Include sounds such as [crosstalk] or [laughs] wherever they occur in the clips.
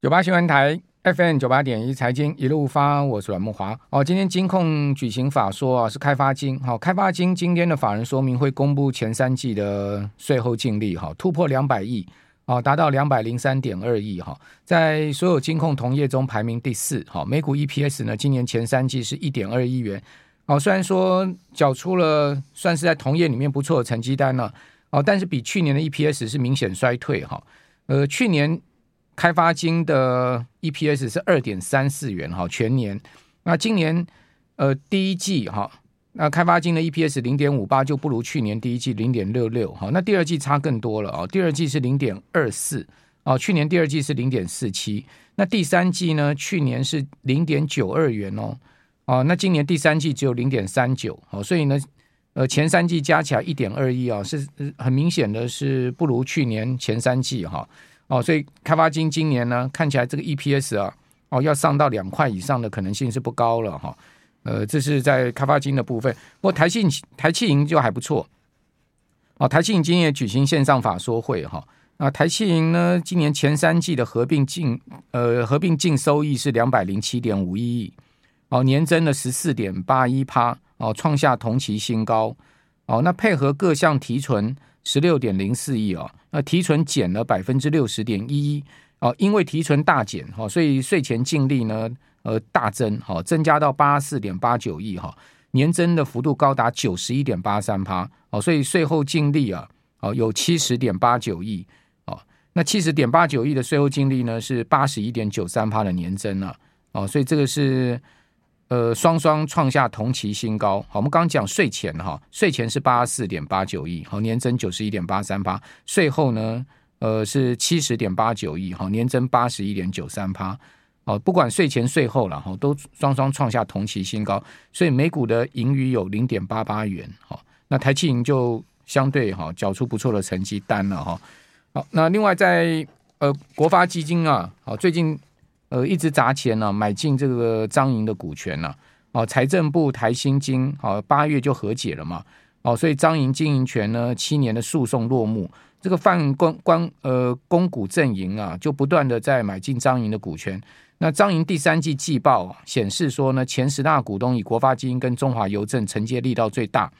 九八新闻台 FM 九八点一财经一路发，我是阮慕华。哦，今天金控举行法说啊，是开发金。好、哦，开发金今天的法人说明会公布前三季的税后净利，哈、哦，突破两百亿，哦，达到两百零三点二亿，哈、哦，在所有金控同业中排名第四。好、哦，每股 EPS 呢，今年前三季是一点二亿元。哦，虽然说缴出了算是在同业里面不错的成绩单了，哦，但是比去年的 EPS 是明显衰退，哈、哦，呃，去年。开发金的 EPS 是二点三四元哈，全年。那今年呃第一季哈，那开发金的 EPS 零点五八就不如去年第一季零点六六哈。那第二季差更多了啊，第二季是零点二四啊，去年第二季是零点四七。那第三季呢，去年是零点九二元哦，哦，那今年第三季只有零点三九，好，所以呢，呃，前三季加起来一点二亿啊，是很明显的是不如去年前三季哈。哦所以开发金今年呢，看起来这个 EPS 啊，哦，要上到两块以上的可能性是不高了哈。呃，这是在开发金的部分。不过台信台企银就还不错。哦，台企银今年也举行线上法说会哈。啊，台企银呢，今年前三季的合并净呃合并净收益是两百零七点五一亿，哦，年增了十四点八一趴，哦，创下同期新高。哦，那配合各项提存。十六点零四亿啊，那提存减了百分之六十点一一哦，因为提存大减哈，所以税前净利呢呃大增哈，增加到八十四点八九亿哈，年增的幅度高达九十一点八三趴哦，所以税后净利啊哦有七十点八九亿哦，那七十点八九亿的税后净利呢是八十一点九三趴的年增啊哦，所以这个是。呃，双双创下同期新高。好，我们刚刚讲税前哈，税前是八十四点八九亿，好，年增九十一点八三八。税后呢，呃，是七十点八九亿，好，年增八十一点九三趴。好，不管税前税后了哈，都双双创下同期新高。所以每股的盈余有零点八八元。好，那台企盈就相对哈，缴出不错的成绩单了哈。好，那另外在呃国发基金啊，好，最近。呃，一直砸钱呢、啊，买进这个彰银的股权呢、啊。哦，财政部台新金，哦，八月就和解了嘛。哦，所以彰银经营权呢，七年的诉讼落幕。这个泛公关呃公股阵营啊，就不断的在买进彰银的股权。那彰银第三季季报显示说呢，前十大股东以国发基金跟中华邮政承接力道最大。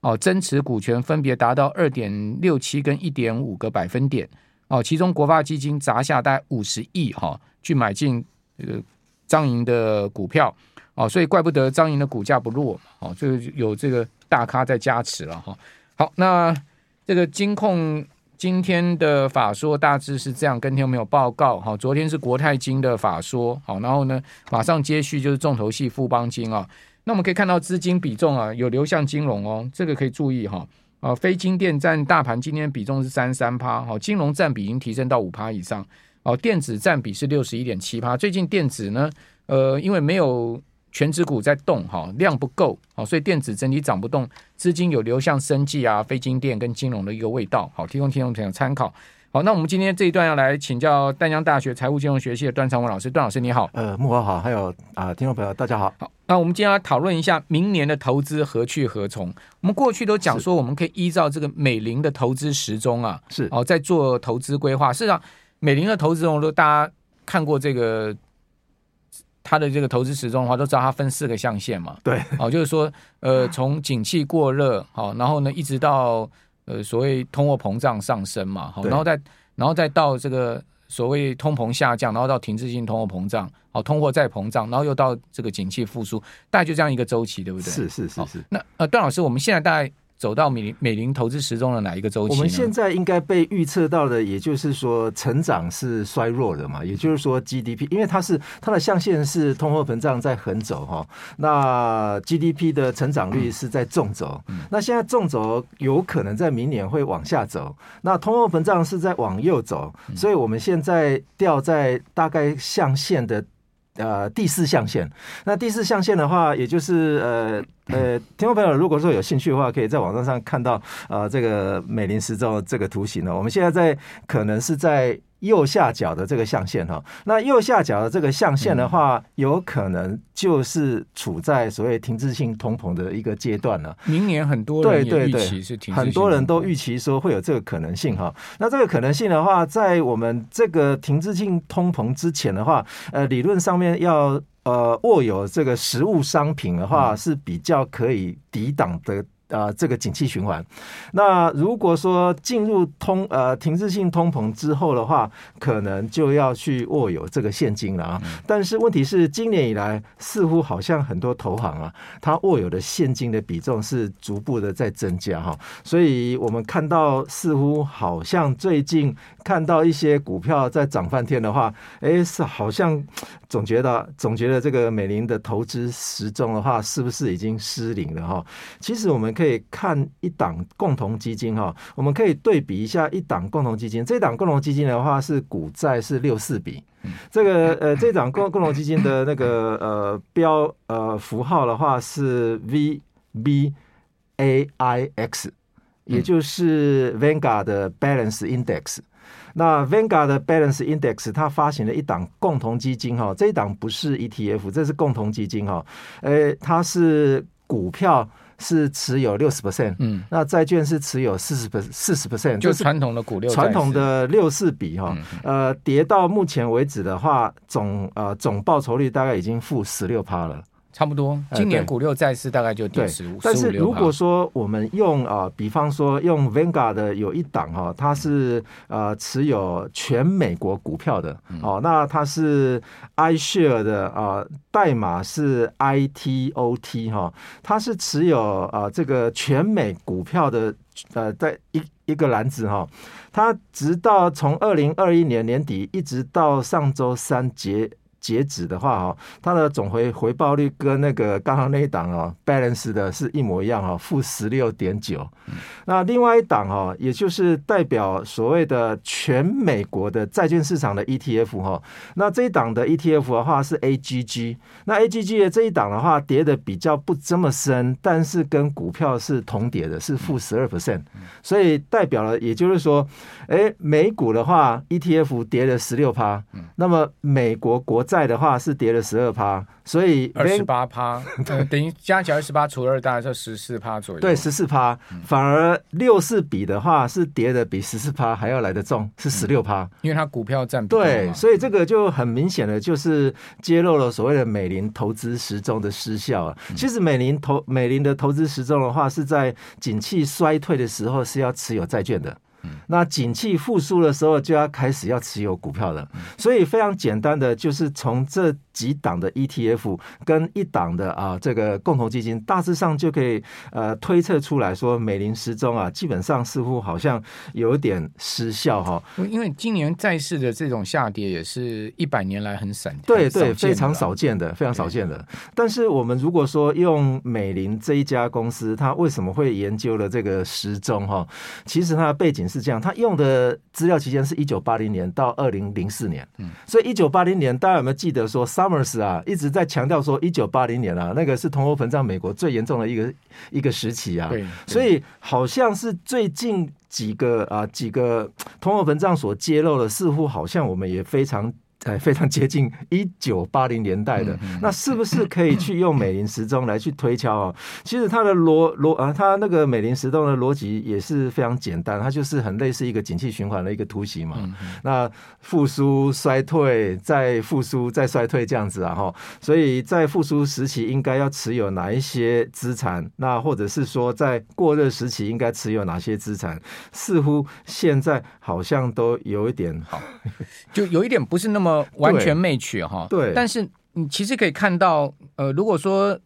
哦，增持股权分别达到二点六七跟一点五个百分点。哦，其中国发基金砸下大概五十亿哈。去买进这个彰银的股票哦，所以怪不得彰银的股价不弱哦，就有这个大咖在加持了哈。好，那这个金控今天的法说大致是这样，跟听众朋友报告哈。昨天是国泰金的法说，好，然后呢马上接续就是重头戏富邦金啊。那我们可以看到资金比重啊有流向金融哦，这个可以注意哈。啊，非金电占大盘今天比重是三十三趴，好，金融占比已经提升到五趴以上。哦，电子占比是六十一点七趴。最近电子呢，呃，因为没有全值股在动，哈，量不够，好，所以电子整体涨不动，资金有流向生技啊、非金电跟金融的一个味道，好，提供听众朋友参考。好，那我们今天这一段要来请教淡江大学财务金融学系的段长文老师，段老师你好。呃，木华好，还有啊、呃，听众朋友大家好。好，那我们今天要讨论一下明年的投资何去何从。我们过去都讲说，我们可以依照这个美林的投资时钟啊，是哦，在做投资规划。事实上。美林的投资中，如果大家看过这个他的这个投资时钟的话，都知道它分四个象限嘛。对，哦，就是说，呃，从景气过热，好，然后呢，一直到呃所谓通货膨胀上升嘛，好，然后再然后再到这个所谓通膨下降，然后到停滞性通货膨胀，好，通货再膨胀，然后又到这个景气复苏，大概就这样一个周期，对不对？是是是是。那呃，段老师，我们现在大概。走到美美林投资时钟的哪一个周期？我们现在应该被预测到的，也就是说，成长是衰弱的嘛？也就是说，GDP，因为它是它的象限是通货膨胀在横走哈，那 GDP 的成长率是在纵轴。那现在纵轴有可能在明年会往下走，那通货膨胀是在往右走，所以我们现在掉在大概象限的。呃，第四象限。那第四象限的话，也就是呃呃，听众朋友如果说有兴趣的话，可以在网站上看到呃这个美林时钟这个图形呢。我们现在在可能是在右下角的这个象限哈，那右下角的这个象限的话，嗯、有可能就是处在所谓停滞性通膨的一个阶段了。明年很多人对预期是停滞性通膨，很多人都预期说会有这个可能性哈。那这个可能性的话，在我们这个停滞性通膨之前的话，呃，理论上面要呃握有这个实物商品的话，是比较可以抵挡的。啊、呃，这个景气循环，那如果说进入通呃停滞性通膨之后的话，可能就要去握有这个现金了啊。但是问题是，今年以来似乎好像很多投行啊，它握有的现金的比重是逐步的在增加哈。所以我们看到似乎好像最近看到一些股票在涨翻天的话，哎，是好像总觉得总觉得这个美林的投资时钟的话，是不是已经失灵了哈？其实我们。可以看一档共同基金哈，我们可以对比一下一档共同基金。这档共同基金的话是股债是六四比，这个呃这档共共同基金的那个呃标呃符号的话是 VBAIX，也就是 Vanguard 的 Balance Index。那 Vanguard 的 Balance Index 它发行了一档共同基金哈，这一档不是 ETF，这是共同基金哈，呃它是股票。是持有六十 percent，嗯，那债券是持有四十 percent，四十 percent，就传统的股六传统的六四比哈，呃，跌到目前为止的话，总呃总报酬率大概已经负十六趴了。差不多，今年股六债四大概就跌十五。但是如果说我们用啊，比方说用 Vanguard 的有一档哈，它是呃持有全美国股票的哦，那它是 iShare 的啊，代码是 ITOT 哈，它是持有啊这个全美股票的呃在一一个篮子哈，它直到从二零二一年年底一直到上周三结。截止的话哈，它的总回回报率跟那个刚刚那一档哦，balance 的是一模一样哈，负十六点九。那另外一档哈，也就是代表所谓的全美国的债券市场的 ETF 哈，那这一档的 ETF 的话是 AGG，那 AGG 的这一档的话跌的比较不这么深，但是跟股票是同跌的，是负十二。percent，所以代表了，也就是说，哎，美股的话 ETF 跌了十六趴，那么美国国债的话是跌了十二趴，所以二十八趴，[laughs] 等于加起来二十八除二，大概就十四趴左右。对，十四趴，反而六四比的话是跌的比十四趴还要来得重，是十六趴，因为它股票占比。对，所以这个就很明显的就是揭露了所谓的美林投资时钟的失效啊。其实美林投美林的投资时钟的话，是在景气衰退的时候是要持有债券的。那景气复苏的时候，就要开始要持有股票了。所以非常简单的，就是从这几档的 ETF 跟一档的啊这个共同基金，大致上就可以呃推测出来说，美林时钟啊，基本上似乎好像有点失效哈。因为今年债市的这种下跌，也是一百年来很闪，对对，非常少见的，非常少见的。但是我们如果说用美林这一家公司，它为什么会研究了这个时钟哈？其实它的背景。是这样，他用的资料期间是一九八零年到二零零四年，嗯，所以一九八零年大家有没有记得说，Summers 啊一直在强调说，一九八零年啊那个是通货膨胀美国最严重的一个一个时期啊，对，所以好像是最近几个啊几个通货膨胀所揭露的，似乎好像我们也非常。哎，非常接近一九八零年代的，那是不是可以去用美林时钟来去推敲啊？[laughs] 其实它的逻逻啊，它那个美林时钟的逻辑也是非常简单，它就是很类似一个景气循环的一个图形嘛。那复苏、衰退、再复苏、再衰退这样子啊，哈。所以在复苏时期应该要持有哪一些资产？那或者是说在过热时期应该持有哪些资产？似乎现在好像都有一点好，[laughs] 就有一点不是那么。完全 match 哈，对，但是你其实可以看到，呃，如果说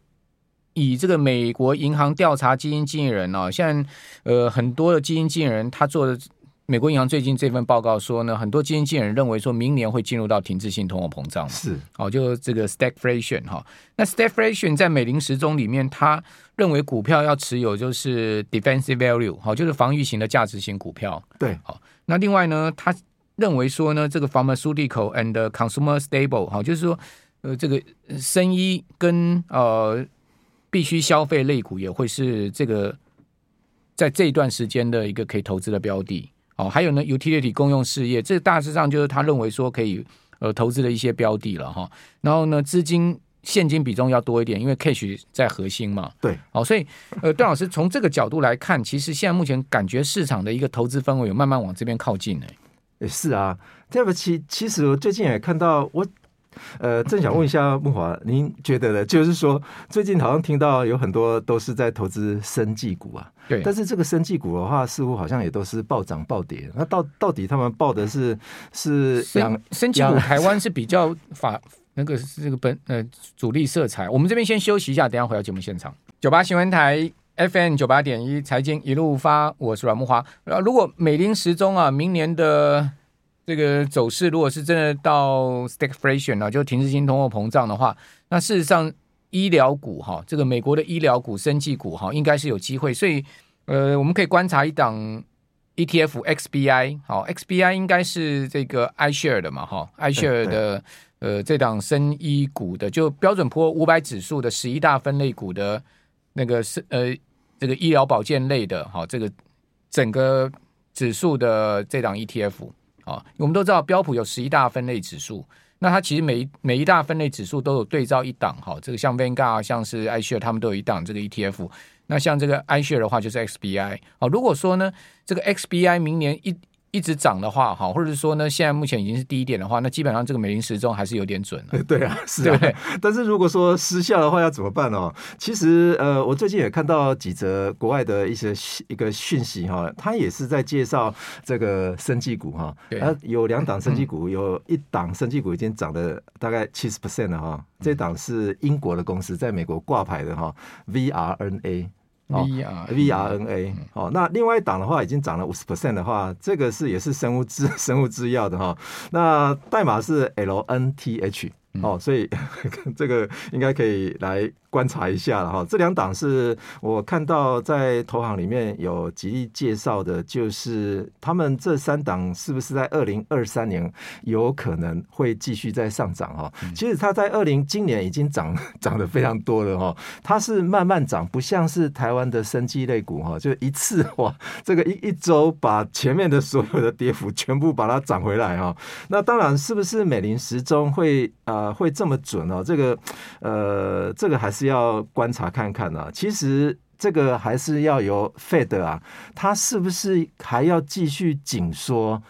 以这个美国银行调查基金经理人哦，现在呃很多的基金经理人他做的美国银行最近这份报告说呢，很多基金经理人认为说明年会进入到停滞性通货膨胀，是。哦，就这个 stagflation 哈，那 stagflation 在美林时钟里面，他认为股票要持有就是 defensive value，好，就是防御型的价值型股票，对，好，那另外呢，他。认为说呢，这个 pharmaceutical and consumer stable 哈，就是说，呃，这个生医跟呃必须消费类股也会是这个在这一段时间的一个可以投资的标的。哦，还有呢，utility 公用事业，这大致上就是他认为说可以呃投资的一些标的了哈。然后呢，资金现金比重要多一点，因为 cash 在核心嘛。对，好，所以呃，段老师从这个角度来看，其实现在目前感觉市场的一个投资氛围有慢慢往这边靠近呢。也是啊，这个其，其实我最近也看到我。呃，正想问一下木华，您觉得呢？就是说，最近好像听到有很多都是在投资生技股啊。对。但是这个生技股的话，似乎好像也都是暴涨暴跌。那到到底他们报的是是生生技股？台湾是比较法那个是这个本呃主力色彩。我们这边先休息一下，等一下回到节目现场。九八新闻台 FM 九八点一财经一路发，我是阮慕华。呃，如果美林时钟啊，明年的。这个走势，如果是真的到 stagflation 呢，就停滞性通货膨胀的话，那事实上医疗股哈，这个美国的医疗股、生技股哈，应该是有机会。所以，呃，我们可以观察一档 ETF XBI，好，XBI 应该是这个 iShare 的嘛，哈，iShare 的呃这档生医股的，就标准普五百指数的十一大分类股的那个是呃这个医疗保健类的，哈，这个整个指数的这档 ETF。啊，我们都知道标普有十一大分类指数，那它其实每一每一大分类指数都有对照一档哈，这个像 Vanguard 像是 iShare，他们都有一档这个 ETF。那像这个 iShare 的话，就是 XBI。好，如果说呢，这个 XBI 明年一一直涨的话，哈，或者是说呢，现在目前已经是低点的话，那基本上这个美林时钟还是有点准了。[laughs] 对啊，是啊。[laughs] 但是如果说失效的话，要怎么办哦？其实呃，我最近也看到几则国外的一些一个讯息哈，他也是在介绍这个生技股哈。对。有两档生技股，有一档生技股已经涨了大概 [laughs] 七十 percent 了哈。这档是英国的公司，在美国挂牌的哈，VRNA。V R V R N A，哦，那另外一档的话已经涨了五十 percent 的话，这个是也是生物制 [laughs] 生物制药的哈，那代码是 L N T H，哦，所以 [laughs] 这个应该可以来。观察一下了哈，这两档是我看到在投行里面有极力介绍的，就是他们这三档是不是在二零二三年有可能会继续在上涨哈？其实它在二零今年已经涨 [laughs] 涨得非常多了哈，它是慢慢涨，不像是台湾的生机类股哈，就一次哇，这个一一周把前面的所有的跌幅全部把它涨回来哈。那当然是不是美林时钟会呃会这么准哦？这个呃这个还是。要观察看看呢、啊，其实这个还是要由 Fed 啊，它是不是还要继续紧缩，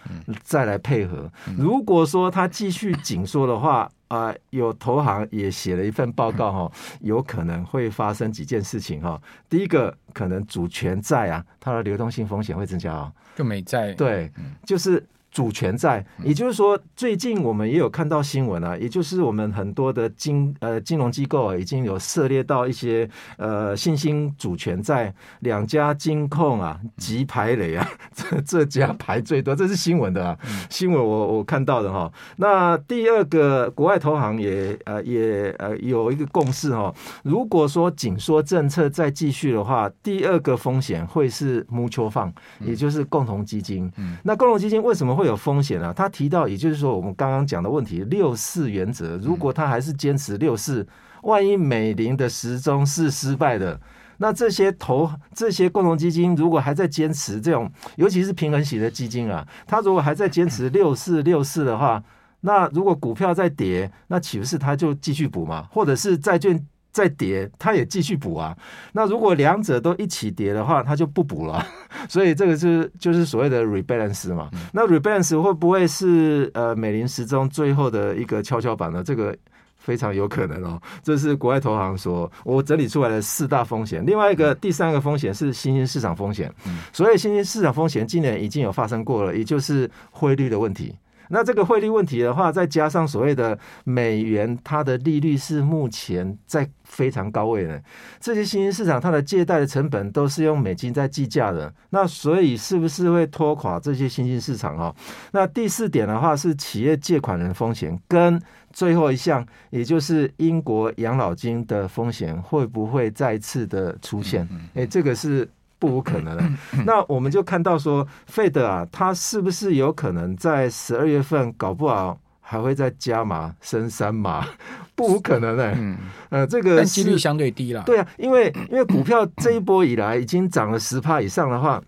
再来配合。如果说它继续紧缩的话，[laughs] 啊、呃，有投行也写了一份报告哈，有可能会发生几件事情哈。第一个，可能主权债啊，它的流动性风险会增加哦，就美债，对，就是。主权债，也就是说，最近我们也有看到新闻啊，也就是我们很多的金呃金融机构啊，已经有涉猎到一些呃新兴主权债，两家金控啊，急排雷啊，[laughs] 这这家排最多，这是新闻的啊，新闻我我看到的哈。那第二个，国外投行也呃也呃有一个共识哈，如果说紧缩政策再继续的话，第二个风险会是 mutual fund，也就是共同基金。那共同基金为什么会？有风险啊！他提到，也就是说，我们刚刚讲的问题，六四原则，如果他还是坚持六四，万一美林的时钟是失败的，那这些投这些共同基金如果还在坚持这种，尤其是平衡型的基金啊，他如果还在坚持六四六四的话，那如果股票在跌，那岂不是他就继续补嘛？或者是债券？再跌，它也继续补啊。那如果两者都一起跌的话，它就不补了。[laughs] 所以这个是就是所谓的 rebalance 嘛。那 rebalance 会不会是呃美林时钟最后的一个跷跷板呢？这个非常有可能哦。这是国外投行说我整理出来的四大风险。另外一个第三个风险是新兴市场风险。所以新兴市场风险今年已经有发生过了，也就是汇率的问题。那这个汇率问题的话，再加上所谓的美元，它的利率是目前在非常高位的，这些新兴市场它的借贷的成本都是用美金在计价的，那所以是不是会拖垮这些新兴市场啊？那第四点的话是企业借款人风险，跟最后一项，也就是英国养老金的风险会不会再次的出现？诶，这个是。不无可能的。那我们就看到说，Fed 啊，它是不是有可能在十二月份搞不好还会再加码升三码？[laughs] 不无可能的。嗯，呃，这个几率相对低了。对啊，因为因为股票这一波以来已经涨了十趴以上的话，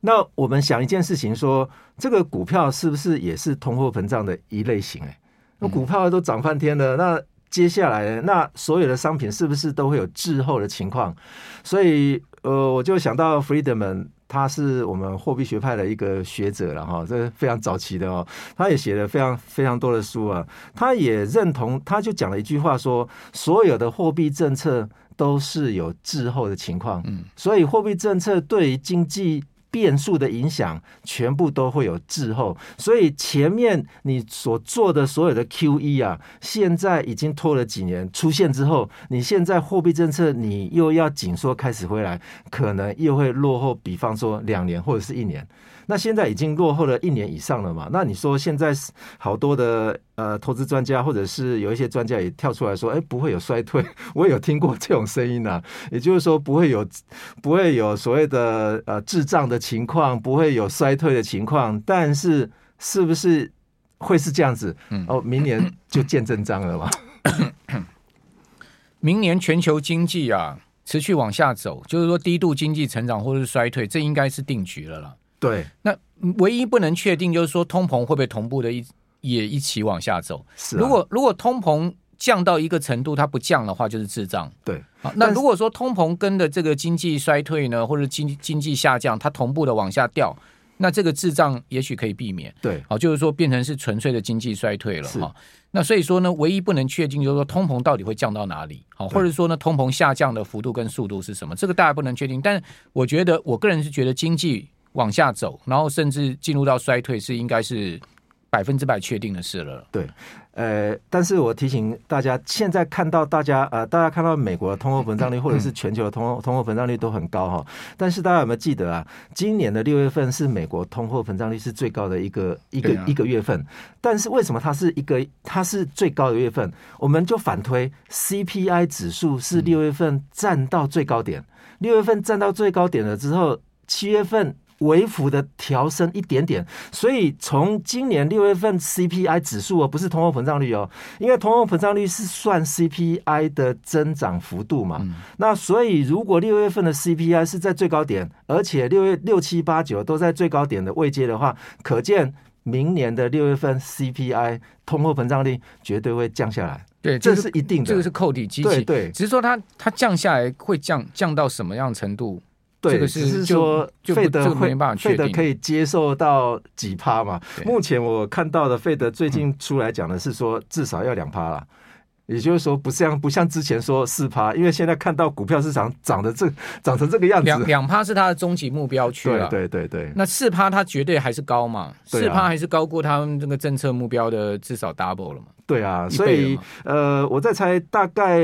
那我们想一件事情说，说这个股票是不是也是通货膨胀的一类型？哎，那股票都涨翻天了，那接下来那所有的商品是不是都会有滞后的情况？所以，呃，我就想到 Friedman。他是我们货币学派的一个学者了哈，这非常早期的哦，他也写了非常非常多的书啊，他也认同，他就讲了一句话说，所有的货币政策都是有滞后的情况，嗯，所以货币政策对于经济。变数的影响全部都会有滞后，所以前面你所做的所有的 QE 啊，现在已经拖了几年出现之后，你现在货币政策你又要紧缩开始回来，可能又会落后，比方说两年或者是一年。那现在已经落后了一年以上了嘛？那你说现在好多的呃投资专家或者是有一些专家也跳出来说，哎，不会有衰退。[laughs] 我也有听过这种声音啊，也就是说不会有不会有所谓的呃滞胀的情况，不会有衰退的情况。但是是不是会是这样子？哦，明年就见真章了嘛？[coughs] 明年全球经济啊持续往下走，就是说低度经济成长或者是衰退，这应该是定局了啦。对，那唯一不能确定就是说通膨会不会同步的一也一起往下走。是、啊，如果如果通膨降到一个程度，它不降的话，就是滞胀。对，好，那如果说通膨跟的这个经济衰退呢，或者经经济下降，它同步的往下掉，那这个滞胀也许可以避免。对，好，就是说变成是纯粹的经济衰退了哈。那所以说呢，唯一不能确定就是说通膨到底会降到哪里，好，或者说呢，通膨下降的幅度跟速度是什么，这个大家不能确定。但我觉得，我个人是觉得经济。往下走，然后甚至进入到衰退，是应该是百分之百确定的事了。对，呃，但是我提醒大家，现在看到大家呃，大家看到美国的通货膨胀率或者是全球的通货通货膨胀率都很高哈，但是大家有没有记得啊？今年的六月份是美国通货膨胀率是最高的一个一个、啊、一个月份，但是为什么它是一个它是最高的月份？我们就反推 CPI 指数是六月份站到最高点，六月份站到最高点了之后，七月份。微幅的调升一点点，所以从今年六月份 CPI 指数哦，不是通货膨胀率哦，因为通货膨胀率是算 CPI 的增长幅度嘛。嗯、那所以如果六月份的 CPI 是在最高点，而且六月六七八九都在最高点的位阶的话，可见明年的六月份 CPI 通货膨胀率绝对会降下来。对，这是一定的，这个是扣底机器。对对，只是说它它降下来会降降到什么样程度？对，只是说费德会，费德可以接受到几趴嘛？目前我看到的费德最近出来讲的是说，至少要两趴啦。也就是说，不像不像之前说四趴，因为现在看到股票市场涨的这涨成这个样子，两两趴是它的终极目标区了。对对对，那四趴它绝对还是高嘛？四趴还是高过他们这个政策目标的至少 double 了嘛？对啊，所以呃，我在猜大概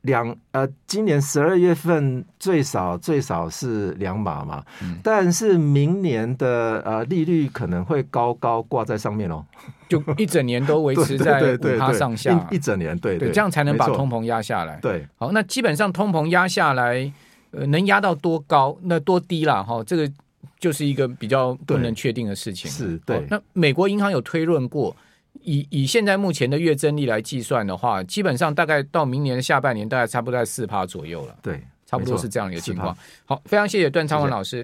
两呃，今年十二月份最少最少是两码嘛，嗯、但是明年的呃利率可能会高高挂在上面哦，就一整年都维持 [laughs] 在五趴上下，一整年对对，对，这样才能把通膨压下来。对，好，那基本上通膨压下来，呃，能压到多高，那多低啦？哈，这个就是一个比较不能确定的事情。是对，那美国银行有推论过。以以现在目前的月增率来计算的话，基本上大概到明年的下半年，大概差不多在四趴左右了。对，差不多是这样的一个情况。好，非常谢谢段昌文老师。谢谢。